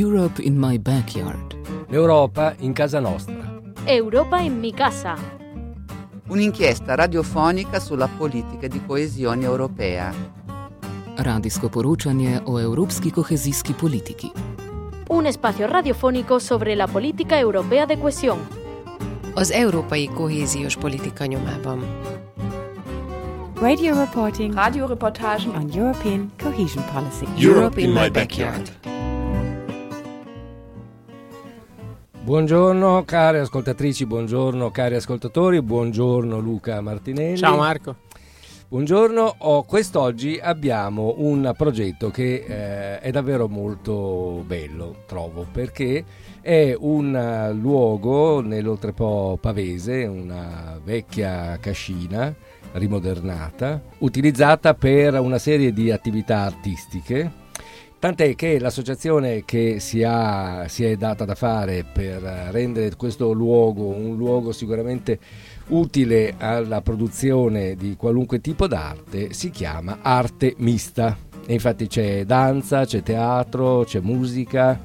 Europe in my backyard. L'Europa in casa nostra. Europa in mi casa. Un'inchiesta radiofonica sulla politica di coesione europea. Radijsko poročanje o evropski kohezijski politiki. Un espacio radiofónico sobre la política europea de cohesión. Az európai kohéziós politika nyomában. Radio reporting Radioreportagen on European cohesion policy. Europe in my backyard. Buongiorno cari ascoltatrici, buongiorno cari ascoltatori, buongiorno Luca Martinelli. Ciao Marco. Buongiorno, oh, quest'oggi abbiamo un progetto che eh, è davvero molto bello, trovo, perché è un luogo nell'Oltrepo Pavese, una vecchia cascina rimodernata, utilizzata per una serie di attività artistiche. Tant'è che l'associazione che si, ha, si è data da fare per rendere questo luogo un luogo sicuramente utile alla produzione di qualunque tipo d'arte si chiama arte mista. E infatti c'è danza, c'è teatro, c'è musica.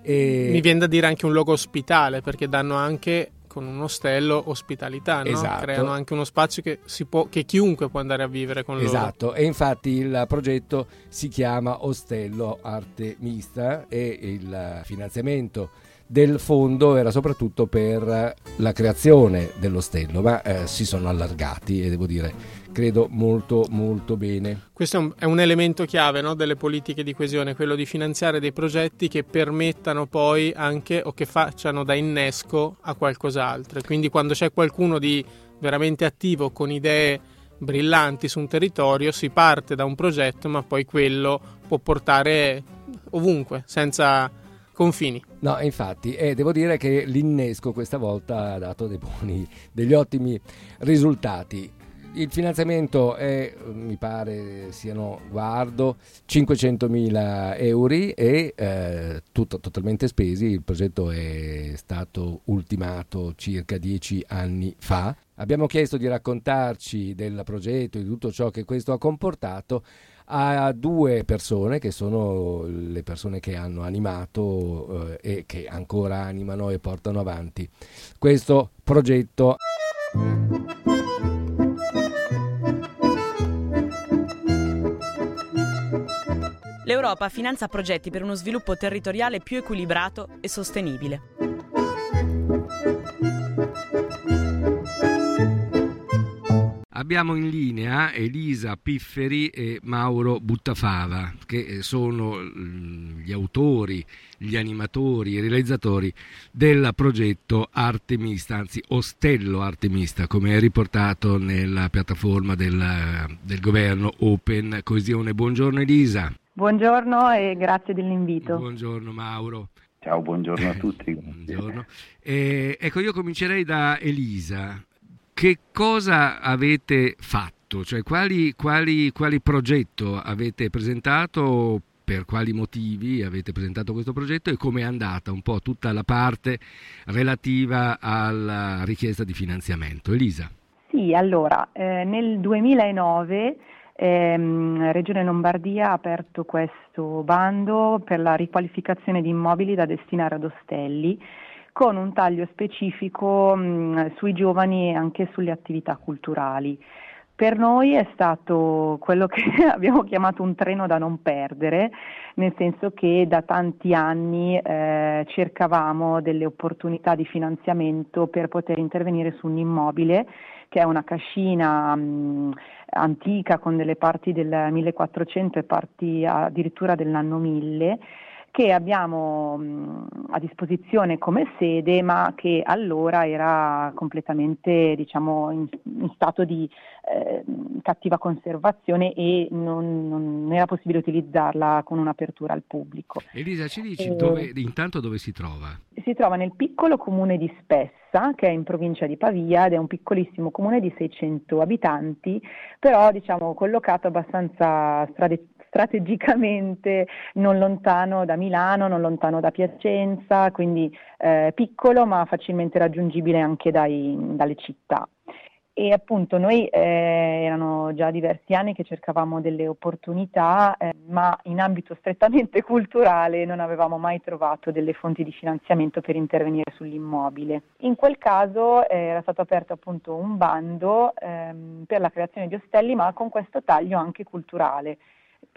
E... Mi viene da dire anche un luogo ospitale perché danno anche con un ostello ospitalità, no? Esatto. creano anche uno spazio che, si può, che chiunque può andare a vivere con loro. Esatto, e infatti il progetto si chiama Ostello Arte Mista e il finanziamento del fondo era soprattutto per la creazione dell'ostello, ma eh, si sono allargati e devo dire credo molto molto bene. Questo è un, è un elemento chiave no, delle politiche di coesione, quello di finanziare dei progetti che permettano poi anche o che facciano da innesco a qualcos'altro. Quindi quando c'è qualcuno di veramente attivo con idee brillanti su un territorio si parte da un progetto ma poi quello può portare ovunque senza confini. No, infatti, e devo dire che l'innesco questa volta ha dato dei buoni, degli ottimi risultati. Il finanziamento è, mi pare siano, guardo, 500.000 euro e eh, tutto totalmente spesi. Il progetto è stato ultimato circa dieci anni fa. Abbiamo chiesto di raccontarci del progetto e di tutto ciò che questo ha comportato a due persone che sono le persone che hanno animato eh, e che ancora animano e portano avanti questo progetto. L'Europa finanzia progetti per uno sviluppo territoriale più equilibrato e sostenibile. Abbiamo in linea Elisa Pifferi e Mauro Buttafava, che sono gli autori, gli animatori, i realizzatori del progetto Artemista, anzi Ostello Artemista, come è riportato nella piattaforma del, del governo Open Coesione. Buongiorno Elisa. Buongiorno e grazie dell'invito. Buongiorno Mauro. Ciao, buongiorno a tutti. buongiorno. Eh, ecco, io comincerei da Elisa. Che cosa avete fatto? Cioè, quali, quali, quali progetto avete presentato? Per quali motivi avete presentato questo progetto e come è andata un po' tutta la parte relativa alla richiesta di finanziamento? Elisa. Sì, allora, eh, nel 2009 ehm, Regione Lombardia ha aperto questo bando per la riqualificazione di immobili da destinare ad ostelli con un taglio specifico mh, sui giovani e anche sulle attività culturali. Per noi è stato quello che abbiamo chiamato un treno da non perdere, nel senso che da tanti anni eh, cercavamo delle opportunità di finanziamento per poter intervenire su un immobile che è una cascina mh, antica con delle parti del 1400 e parti addirittura dell'anno 1000 che abbiamo a disposizione come sede, ma che allora era completamente diciamo, in, in stato di eh, cattiva conservazione e non, non, era possibile utilizzarla con un'apertura al pubblico. Elisa, ci dici eh, dove, intanto dove si trova? Si trova nel piccolo comune di Spessa, che è in provincia di Pavia ed è un piccolissimo comune di 600 abitanti, però diciamo collocato abbastanza strade- strategicamente non lontano da Milano, non lontano da Piacenza, quindi eh, piccolo ma facilmente raggiungibile anche dai, dalle città. e appunto noi eh, erano già diversi anni che cercavamo delle opportunità, eh, ma in ambito strettamente culturale non avevamo mai trovato delle fonti di finanziamento per intervenire sull'immobile. In quel caso eh, era stato aperto appunto un bando ehm, per la creazione di ostelli, ma con questo taglio anche culturale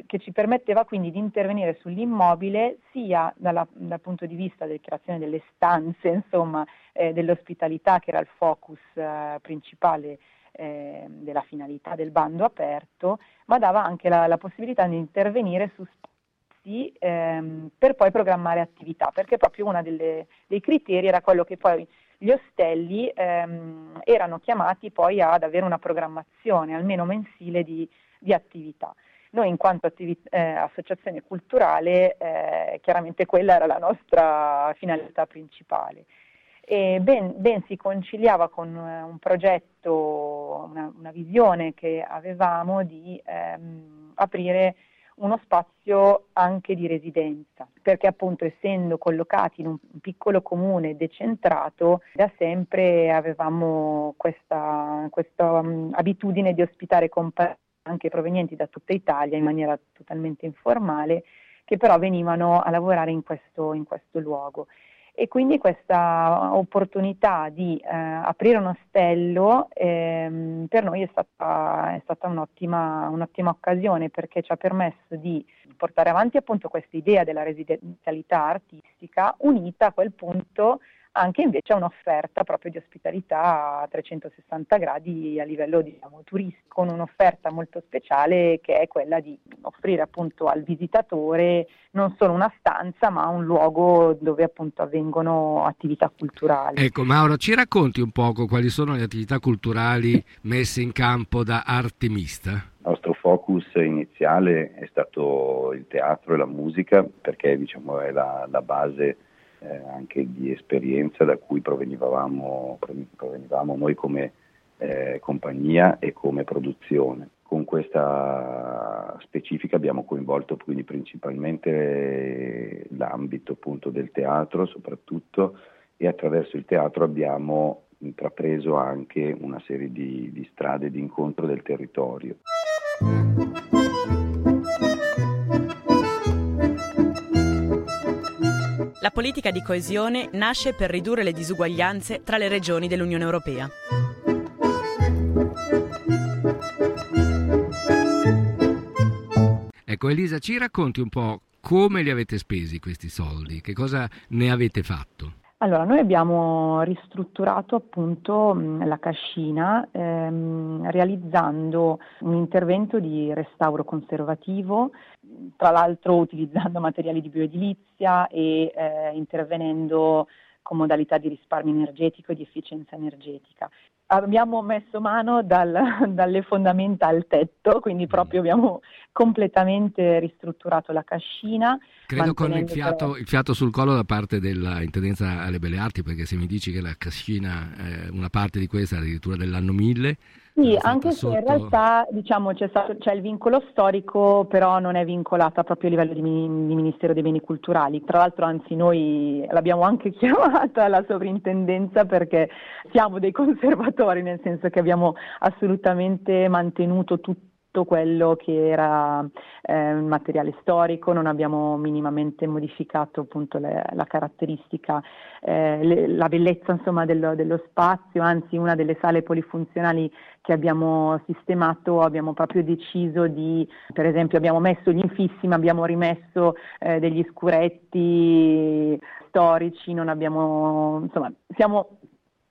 che ci permetteva quindi di intervenire sull'immobile sia dalla, dal punto di vista della creazione delle stanze, insomma, eh, dell'ospitalità che era il focus eh, principale eh, della finalità del bando aperto, ma dava anche la, la possibilità di intervenire su spazi ehm, per poi programmare attività, perché proprio uno dei criteri era quello che poi gli ostelli ehm, erano chiamati poi ad avere una programmazione almeno mensile di, di attività. Noi in quanto attività, eh, associazione culturale, eh, chiaramente quella era la nostra finalità principale. E ben, ben si conciliava con eh, un progetto, una, una, visione che avevamo di ehm, aprire uno spazio anche di residenza, perché appunto essendo collocati in un piccolo comune decentrato, da sempre avevamo questa, questa um, abitudine di ospitare compagnie anche provenienti da tutta Italia in maniera totalmente informale, che però venivano a lavorare in questo, in questo luogo. E quindi questa opportunità di eh, aprire un ostello ehm, per noi è stata, è stata un'ottima, un'ottima, occasione perché ci ha permesso di portare avanti appunto questa idea della residenzialità artistica unita a quel punto anche invece a un'offerta proprio di ospitalità a 360 gradi a livello diciamo, turistico, con un'offerta molto speciale che è quella di offrire appunto al visitatore non solo una stanza ma un luogo dove appunto avvengono attività culturali. Ecco Mauro, ci racconti un poco quali sono le attività culturali messe in campo da Artemista? Il nostro focus iniziale è stato il teatro e la musica perché diciamo è la, la base eh, anche di esperienza da cui provenivamo, provenivamo noi come eh, compagnia e come produzione. Con questa specifica abbiamo coinvolto quindi principalmente l'ambito appunto del teatro soprattutto e attraverso il teatro abbiamo intrapreso anche una serie di, di strade di incontro del territorio. La politica di coesione nasce per ridurre le disuguaglianze tra le regioni dell'Unione Europea. Ecco Elisa, ci racconti un po' come li avete spesi questi soldi, che cosa ne avete fatto? Allora, noi abbiamo ristrutturato appunto la cascina ehm, realizzando un intervento di restauro conservativo, tra l'altro utilizzando materiali di bioedilizia e eh, intervenendo con modalità di risparmio energetico e di efficienza energetica abbiamo messo mano dal, dalle fondamenta al tetto, quindi mm. proprio abbiamo completamente ristrutturato la cascina. Credo con il fiato, il fiato, sul collo da parte dell'Intendenza alle Belle Arti, perché se mi dici che la cascina, eh, una parte di questa addirittura dell'anno 1000, sì, anche sotto... se in realtà diciamo, c'è, stato, c'è, il vincolo storico, però non è vincolata proprio a livello di, di, Ministero dei Beni Culturali. Tra l'altro, anzi, noi l'abbiamo anche chiamata la sovrintendenza perché siamo dei conservatori, nel senso che abbiamo assolutamente mantenuto tutto quello che era eh, materiale storico, non abbiamo minimamente modificato appunto le, la caratteristica, eh, le, la bellezza insomma, dello, dello, spazio, anzi una delle sale polifunzionali che abbiamo sistemato abbiamo proprio deciso di, per esempio abbiamo messo gli infissi ma abbiamo rimesso eh, degli scuretti storici, non abbiamo, insomma, siamo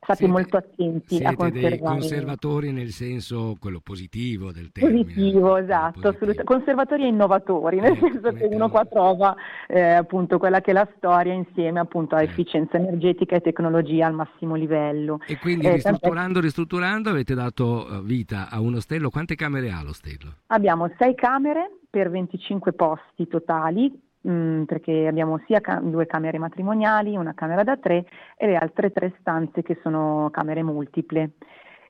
stati siete, molto attenti a conservare. dei conservatori nel senso quello positivo del termine. Positivo, esatto, positivo. conservatori e innovatori, nel ecco, senso che uno qua trova eh, appunto quella che è la storia insieme appunto a eh. efficienza energetica e tecnologia al massimo livello. E quindi eh, ristrutturando, ristrutturando avete dato eh, vita a un ostello, quante camere ha l'ostello? Abbiamo sei camere per 25 posti totali, Mm, perché abbiamo sia ca- due camere matrimoniali, una camera da tre e le altre tre stanze che sono camere multiple.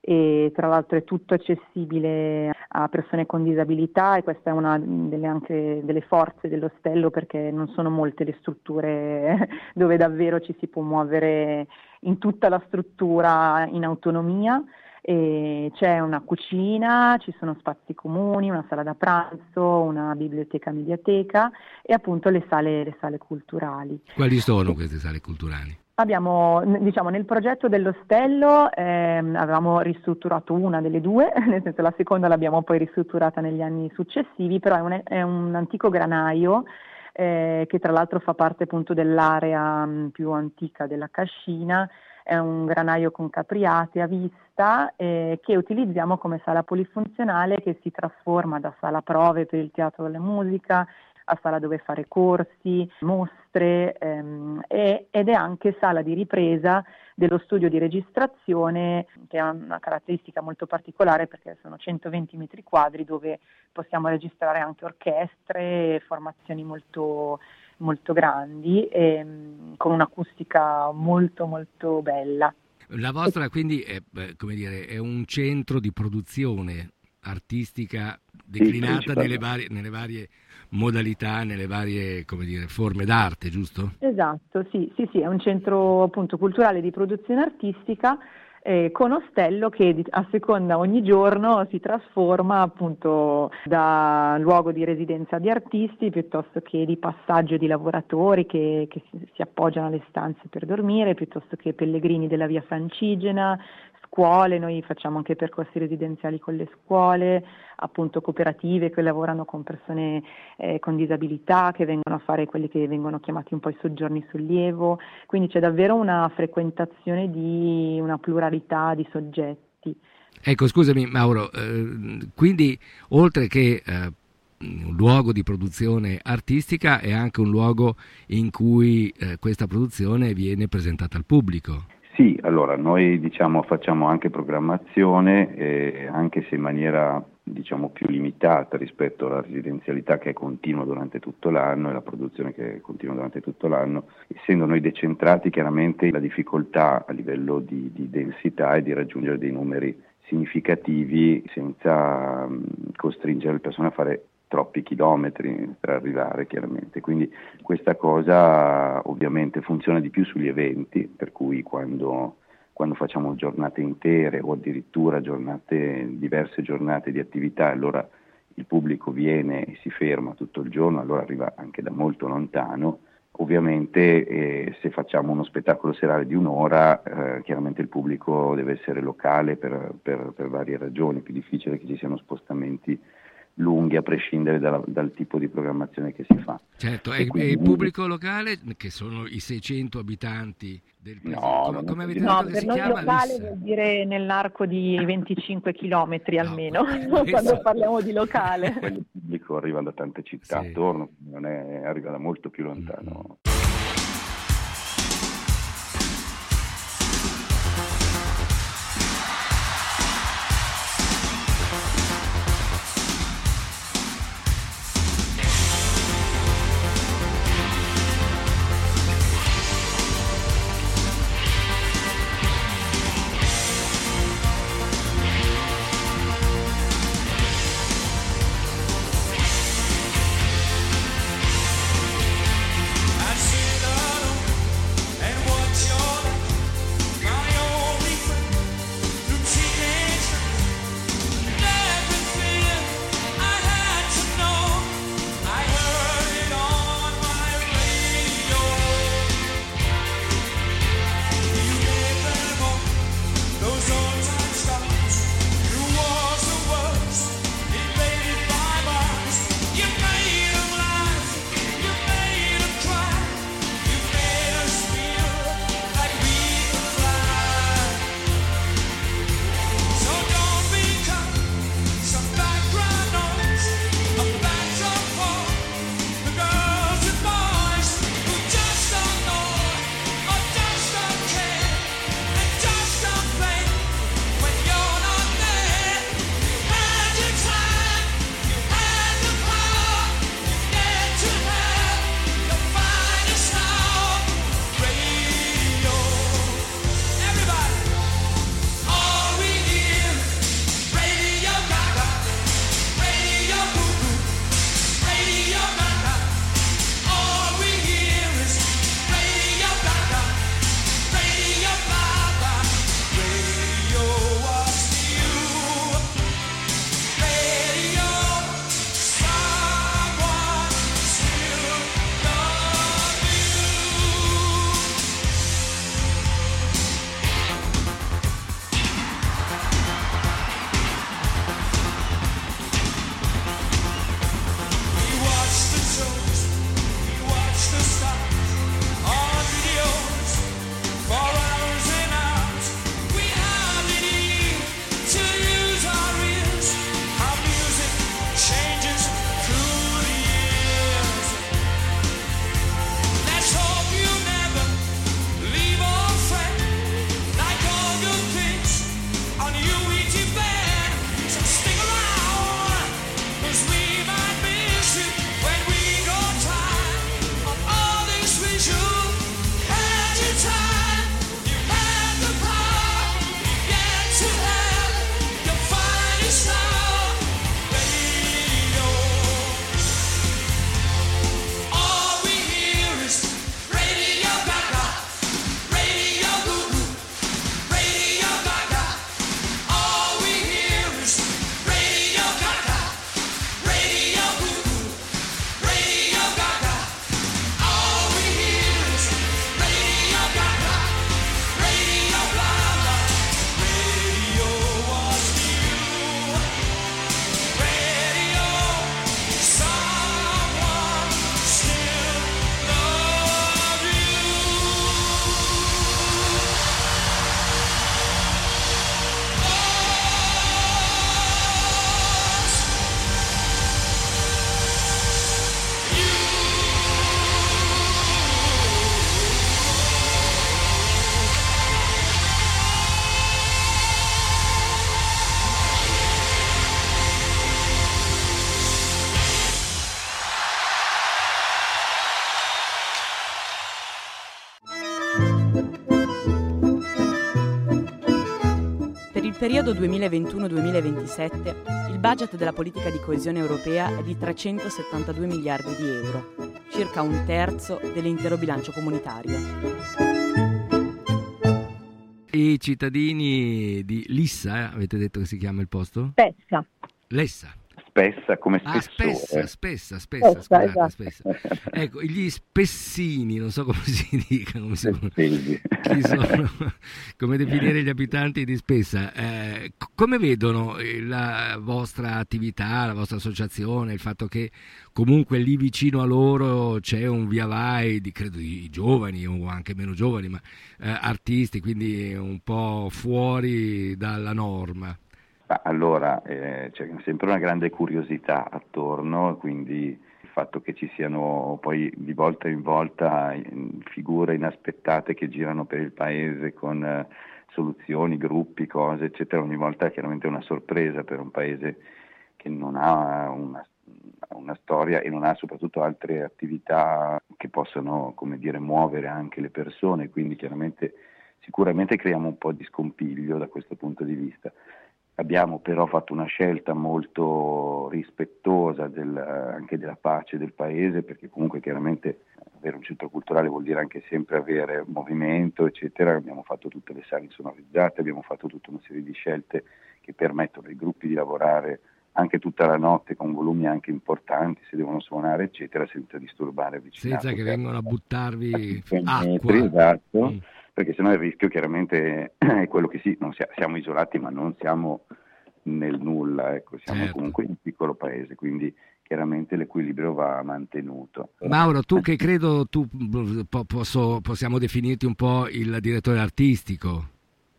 E tra l'altro è tutto accessibile a persone con disabilità e questa è una delle, anche delle forze dell'ostello perché non sono molte le strutture dove davvero ci si può muovere in tutta la struttura in autonomia E c'è una cucina, ci sono spazi comuni, una sala da pranzo, una biblioteca mediateca e appunto le sale, le sale culturali. Quali sono queste sale culturali? Abbiamo, diciamo, nel progetto dell'ostello ehm, avevamo ristrutturato una delle due, nel senso la seconda l'abbiamo poi ristrutturata negli anni successivi, però è un, è un antico granaio eh, che tra l'altro fa parte appunto dell'area mh, più antica della Cascina, è un granaio con capriate a vista eh, che utilizziamo come sala polifunzionale che si trasforma da sala prove per il teatro della musica a sala dove fare corsi, mostre ehm, e, ed è anche sala di ripresa dello studio di registrazione che ha una caratteristica molto particolare perché sono 120 metri quadri dove possiamo registrare anche orchestre, formazioni molto, molto grandi e, ehm, con un'acustica molto molto bella. La vostra quindi è, dire, è un centro di produzione artistica declinata sì, nelle, varie, nelle varie modalità, nelle varie dire, forme d'arte, giusto? Esatto, sì, sì, sì, è un centro appunto culturale di produzione artistica eh, con Ostello che a seconda ogni giorno si trasforma appunto da luogo di residenza di artisti piuttosto che di passaggio di lavoratori che, che si, appoggiano alle stanze per dormire, piuttosto che pellegrini della via Francigena, scuole, noi facciamo anche percorsi residenziali con le scuole, appunto cooperative che lavorano con persone eh, con disabilità, che vengono a fare quelli che vengono chiamati un po' i soggiorni sollievo, quindi c'è davvero una frequentazione di una pluralità di soggetti. Ecco, scusami Mauro, eh, quindi oltre che eh, un luogo di produzione artistica è anche un luogo in cui eh, questa produzione viene presentata al pubblico. Sì, allora noi diciamo, facciamo anche programmazione, eh, anche se in maniera diciamo, più limitata rispetto alla residenzialità che è continua durante tutto l'anno e la produzione che è continua durante tutto l'anno, essendo noi decentrati chiaramente la difficoltà a livello di, di densità è di raggiungere dei numeri significativi senza costringere le persone a fare troppi chilometri per arrivare chiaramente, quindi questa cosa ovviamente funziona di più sugli eventi, per cui quando, quando facciamo giornate intere o addirittura giornate, diverse giornate di attività, allora il pubblico viene e si ferma tutto il giorno, allora arriva anche da molto lontano. Ovviamente eh, se facciamo uno spettacolo serale di un'ora, eh, chiaramente il pubblico deve essere locale per, per, per varie ragioni, è più difficile che ci siano spostamenti lunghi a prescindere dalla, dal tipo di programmazione che si fa. Certo, e, quindi... e, il pubblico locale, che sono i 600 abitanti del paese, no, come, come avete no, detto che si chiama? locale Lissa? vuol dire nell'arco di 25 km almeno, no, quando parliamo di locale. Il pubblico arriva da tante città sì. attorno, è, arriva da molto più lontano. Mm-hmm. Periodo 2021-2027 il budget della politica di coesione europea è di 372 miliardi di euro, circa un terzo dell'intero bilancio comunitario. I cittadini di Lissa, eh, avete detto che si chiama il posto? Spessa. Lessa spessa come ah, spessore. spessa, spessa, spessa, Spessa, scusate, esatto. spessa. Ecco, gli spessini, non so come si dica, come, si- sono, come definire gli abitanti di Spessa. Eh, come vedono eh, la vostra attività, la vostra associazione, il fatto che comunque lì vicino a loro c'è un via vai di, credo, di giovani o anche meno giovani, ma eh, artisti, quindi un po' fuori dalla norma? Allora, eh, c'è sempre una grande curiosità attorno, quindi il fatto che ci siano poi di volta in volta figure inaspettate che girano per il paese con eh, soluzioni, gruppi, cose, eccetera, ogni volta è chiaramente una sorpresa per un paese che non ha una, una storia e non ha soprattutto altre attività che possano, come dire, muovere anche le persone, quindi chiaramente sicuramente creiamo un po' di scompiglio da questo punto di vista. Abbiamo però fatto una scelta molto rispettosa del- anche della pace del paese, perché comunque chiaramente avere un centro culturale vuol dire anche sempre avere movimento, eccetera. Abbiamo fatto tutte le sale sonorizzate, abbiamo fatto tutta una serie di scelte che permettono ai gruppi di lavorare anche tutta la notte con volumi anche importanti, se devono suonare, eccetera, senza disturbare il vicinato. Senza che vengono a buttarvi acqua. esatto, Mm. Perché sennò il rischio chiaramente è quello che sì, non sia- siamo isolati ma non siamo nel nulla, ecco, siamo Certo. comunque in un piccolo paese, quindi chiaramente l'equilibrio va mantenuto. Mauro, tu che credo tu po- posso- possiamo definirti un po' il direttore artistico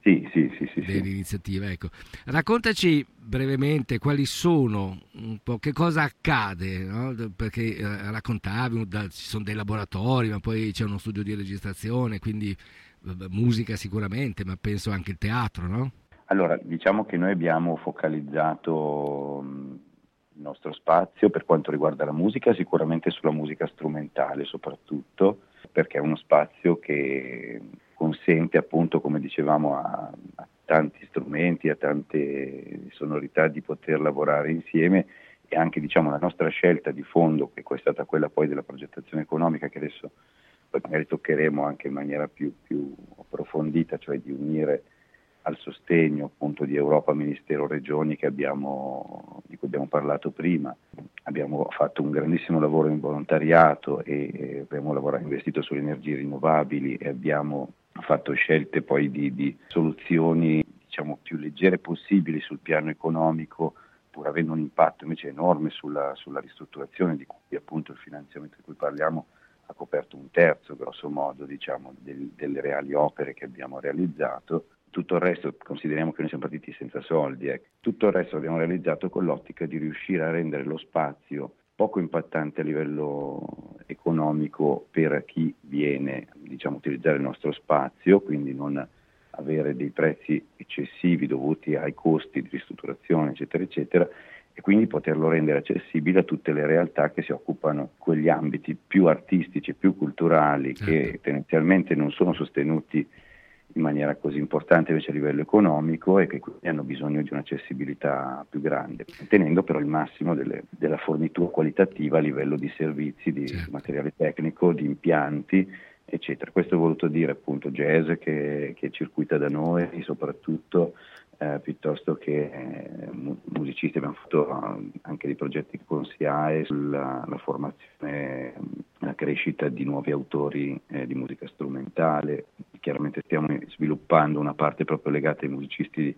Sì, sì, sì, sì, sì. dell'iniziativa. Ecco. Raccontaci brevemente quali sono, un po' che cosa accade, no? perché eh, raccontavi, da- ci sono dei laboratori, ma poi c'è uno studio di registrazione, quindi musica sicuramente, ma penso anche il teatro, no? Allora, diciamo che noi abbiamo focalizzato il nostro spazio per quanto riguarda la musica, sicuramente sulla musica strumentale soprattutto, perché è uno spazio che consente appunto, come dicevamo, a, a tanti strumenti, a tante sonorità di poter lavorare insieme e anche diciamo la nostra scelta di fondo, che è stata quella poi della progettazione economica, che adesso poi magari toccheremo anche in maniera più, più approfondita, cioè di unire al sostegno appunto di Europa, Ministero, Regioni abbiamo, di cui abbiamo parlato prima. Abbiamo fatto un grandissimo lavoro in volontariato e abbiamo lavorato, investito sulle energie rinnovabili e abbiamo fatto scelte poi di, di soluzioni diciamo, più leggere possibili sul piano economico pur avendo un impatto invece enorme sulla, sulla ristrutturazione di cui appunto il finanziamento di cui parliamo ha coperto un terzo grosso modo diciamo, del- delle reali opere che abbiamo realizzato. Tutto il resto, consideriamo che noi siamo partiti senza soldi, eh. tutto il resto l'abbiamo realizzato con l'ottica di riuscire a rendere lo spazio poco impattante a livello economico per chi viene diciamo, a utilizzare il nostro spazio, quindi non avere dei prezzi eccessivi dovuti ai costi di ristrutturazione, eccetera, eccetera, e quindi poterlo rendere accessibile a tutte le realtà che si occupano quegli ambiti più artistici più culturali che Certo. tendenzialmente non sono sostenuti in maniera così importante invece a livello economico e che quindi hanno bisogno di un'accessibilità più grande, tenendo però il massimo delle- della fornitura qualitativa a livello di servizi, di Certo. materiale tecnico, di impianti, eccetera. Questo ho voluto dire appunto jazz che, che circuita da noi soprattutto eh, piuttosto che eh, mu- musicisti, abbiamo fatto eh, anche dei progetti con SIAE sulla la formazione, la crescita di nuovi autori eh, di musica strumentale, chiaramente stiamo sviluppando una parte proprio legata ai musicisti di,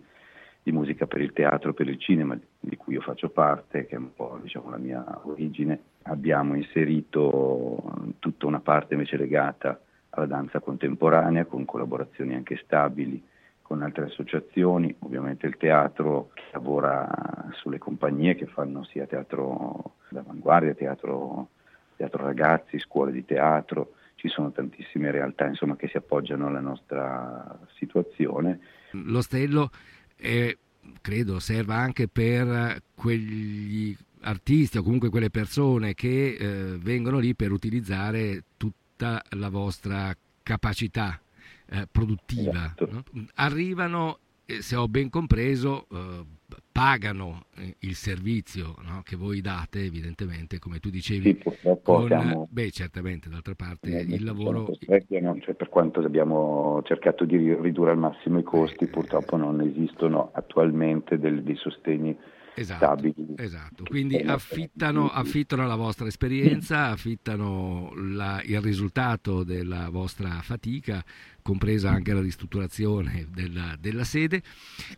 di musica per il teatro, per il cinema, di cui io faccio parte, che è un po' diciamo, la mia origine. Abbiamo inserito tutta una parte invece legata alla danza contemporanea con collaborazioni anche stabili con altre associazioni, ovviamente il teatro che lavora sulle compagnie che fanno sia teatro d'avanguardia, teatro, teatro ragazzi, scuole di teatro, ci sono tantissime realtà insomma, che si appoggiano alla nostra situazione. L'ostello eh, credo serva anche per quegli artisti o comunque quelle persone che eh, vengono lì per utilizzare tutta la vostra capacità eh, produttiva. Esatto. no? Arrivano eh, se ho ben compreso, eh, pagano eh, il servizio no, che voi date, evidentemente, come tu dicevi. Sì, purtroppo con, siamo... Beh, certamente, d'altra parte eh, il lavoro... Cioè, per quanto abbiamo cercato di ridurre al massimo i costi, purtroppo non esistono attualmente del, dei sostegni Esatto, esatto. quindi affittano, affittano, la vostra esperienza, affittano la, il risultato della vostra fatica, compresa anche la ristrutturazione della, della sede.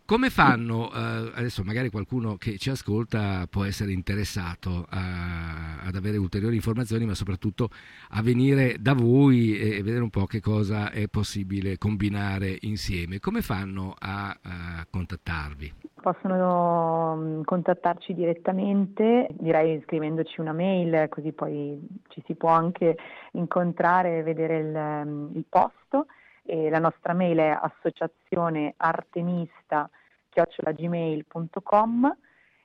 Come fanno, eh, adesso magari qualcuno che ci ascolta può essere interessato a, ad avere ulteriori informazioni, ma soprattutto a venire da voi e, e vedere un po' che cosa è possibile combinare insieme. Come fanno a, a contattarvi? Possono mm, contattarci direttamente, direi scrivendoci una mail, così poi ci si può anche incontrare e vedere il, mm, il posto. E la nostra mail è associazioneartemista.gmail.com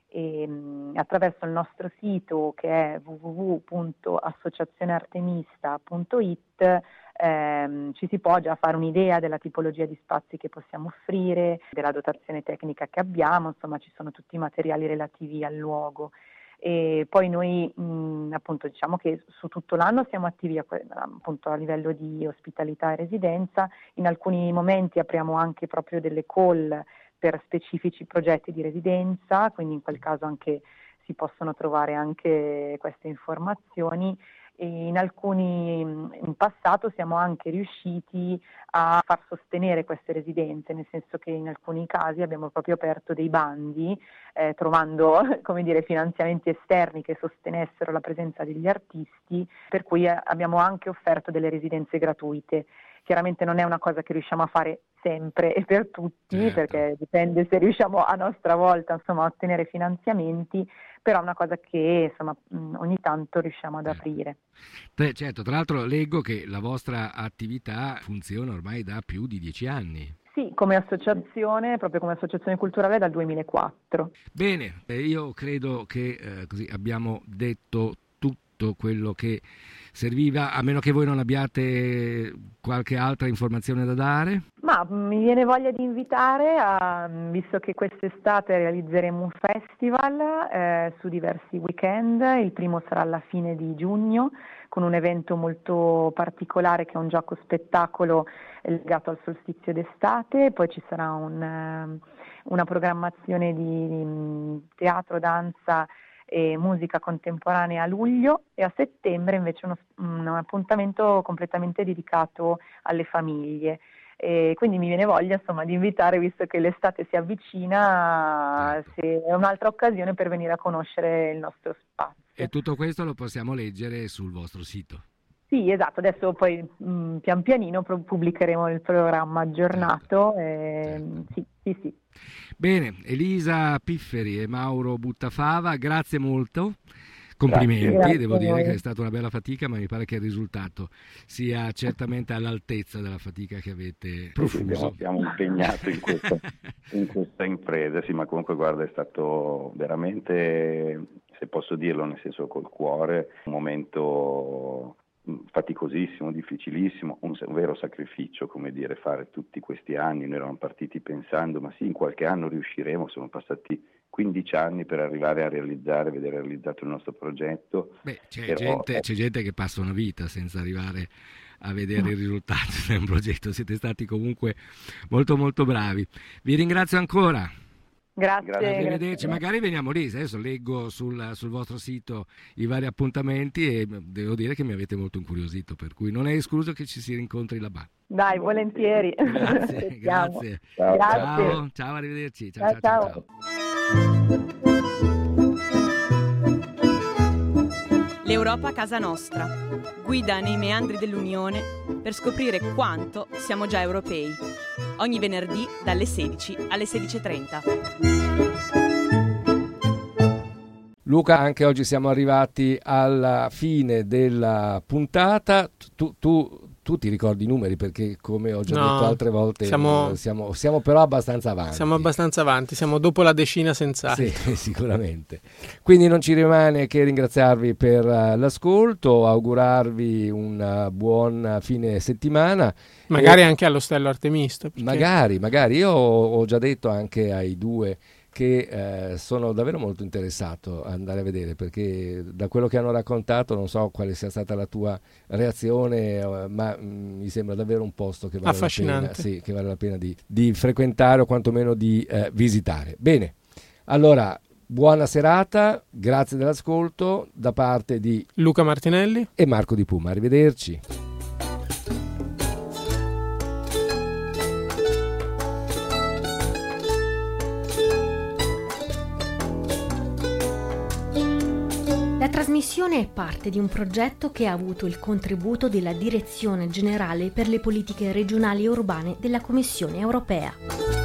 e mm, attraverso il nostro sito che è www.associazioneartemista.it ehm, ci si può già fare un'idea della tipologia di spazi che possiamo offrire, della dotazione tecnica che abbiamo, insomma ci sono tutti i materiali relativi al luogo. E poi noi mh, appunto diciamo che su tutto l'anno siamo attivi a, appunto a livello di ospitalità e residenza, in alcuni momenti apriamo anche proprio delle call per specifici progetti di residenza, quindi in quel caso anche si possono trovare anche queste informazioni in alcuni in passato siamo anche riusciti a far sostenere queste residenze, nel senso che in alcuni casi abbiamo proprio aperto dei bandi eh, trovando dire, finanziamenti esterni che sostenessero la presenza degli artisti, per cui eh, abbiamo anche offerto delle residenze gratuite. Chiaramente non è una cosa che riusciamo a fare sempre e per tutti, certo. perché dipende se riusciamo a nostra volta insomma, a ottenere finanziamenti, però è una cosa che insomma, ogni tanto riusciamo ad eh. aprire. Beh, certo, tra l'altro leggo che la vostra attività funziona ormai da più di dieci anni. Sì, come associazione, proprio come associazione culturale dal 2004. Bene, io credo che eh, così abbiamo detto tutto quello che serviva, a meno che voi non abbiate qualche altra informazione da dare? Ma mi viene voglia di invitare, a, visto che quest'estate realizzeremo un festival eh, su diversi weekend, il primo sarà alla fine di giugno con un evento molto particolare che è un gioco spettacolo legato al solstizio d'estate, poi ci sarà un, ehm, una programmazione di teatro, danza e musica contemporanea a luglio e a settembre invece uno, un appuntamento completamente dedicato alle famiglie. E quindi mi viene voglia insomma, di invitare, visto che l'estate si avvicina, certo. se è un'altra occasione per venire a conoscere il nostro spazio. E tutto questo lo possiamo leggere sul vostro sito. Sì, esatto, adesso poi mh, pian pianino pubblicheremo il programma aggiornato. Certo. E, certo. Sì, sì, sì. Bene, Elisa Pifferi e Mauro Buttafava, grazie molto. Complimenti, grazie, devo dire che è stata una bella fatica, ma mi pare che il risultato sia certamente all'altezza della fatica che avete profuso. Sì, siamo impegnati in questa, in questa impresa, sì, ma comunque guarda, è stato veramente, se posso dirlo, nel senso col cuore, un momento faticosissimo, difficilissimo, un, un, vero sacrificio, come dire, fare tutti questi anni. Noi eravamo partiti pensando, ma sì, in qualche anno riusciremo, sono passati 15 anni per arrivare a realizzare, vedere realizzato il nostro progetto. Beh, c'è, Però, gente, c'è gente che passa una vita senza arrivare a vedere i risultati di un progetto, siete stati comunque molto molto bravi. Vi ringrazio ancora. Grazie. Arrivederci, magari veniamo lì, adesso leggo sul, sul, vostro sito i vari appuntamenti e devo dire che mi avete molto incuriosito, per cui non è escluso che ci si rincontri là-bas. Dai, volentieri. Grazie, grazie. Ciao. Ciao. ciao, arrivederci. ciao. ciao. ciao. ciao. L'Europa a casa nostra. Guida nei meandri dell'Unione per scoprire quanto siamo già europei ogni venerdì dalle 16 alle 16.30. Luca, anche oggi siamo arrivati alla fine della puntata. Tu, tu, tu ti ricordi i numeri perché come ho già no, detto altre volte siamo, siamo, siamo, però abbastanza avanti. Siamo abbastanza avanti, siamo dopo la decina senz'altro. Sì, sicuramente. Quindi non ci rimane che ringraziarvi per uh, l'ascolto, augurarvi un uh, buon fine settimana. Magari e... anche all'Ostello Artemisto. Perché... Magari, magari. Io ho già detto anche ai due che eh, sono davvero molto interessato ad andare a vedere perché da quello che hanno raccontato non so quale sia stata la tua reazione eh, ma mh, mm, mi sembra davvero un posto che vale la pena, sì, che vale la pena di, di, frequentare o quantomeno di eh, visitare. Bene, allora buona serata, grazie dell'ascolto da parte di Luca Martinelli e Marco Di Puma, arrivederci. Trasmissione è parte di un progetto che ha avuto il contributo della Direzione Generale per le Politiche Regionali e Urbane della Commissione Europea.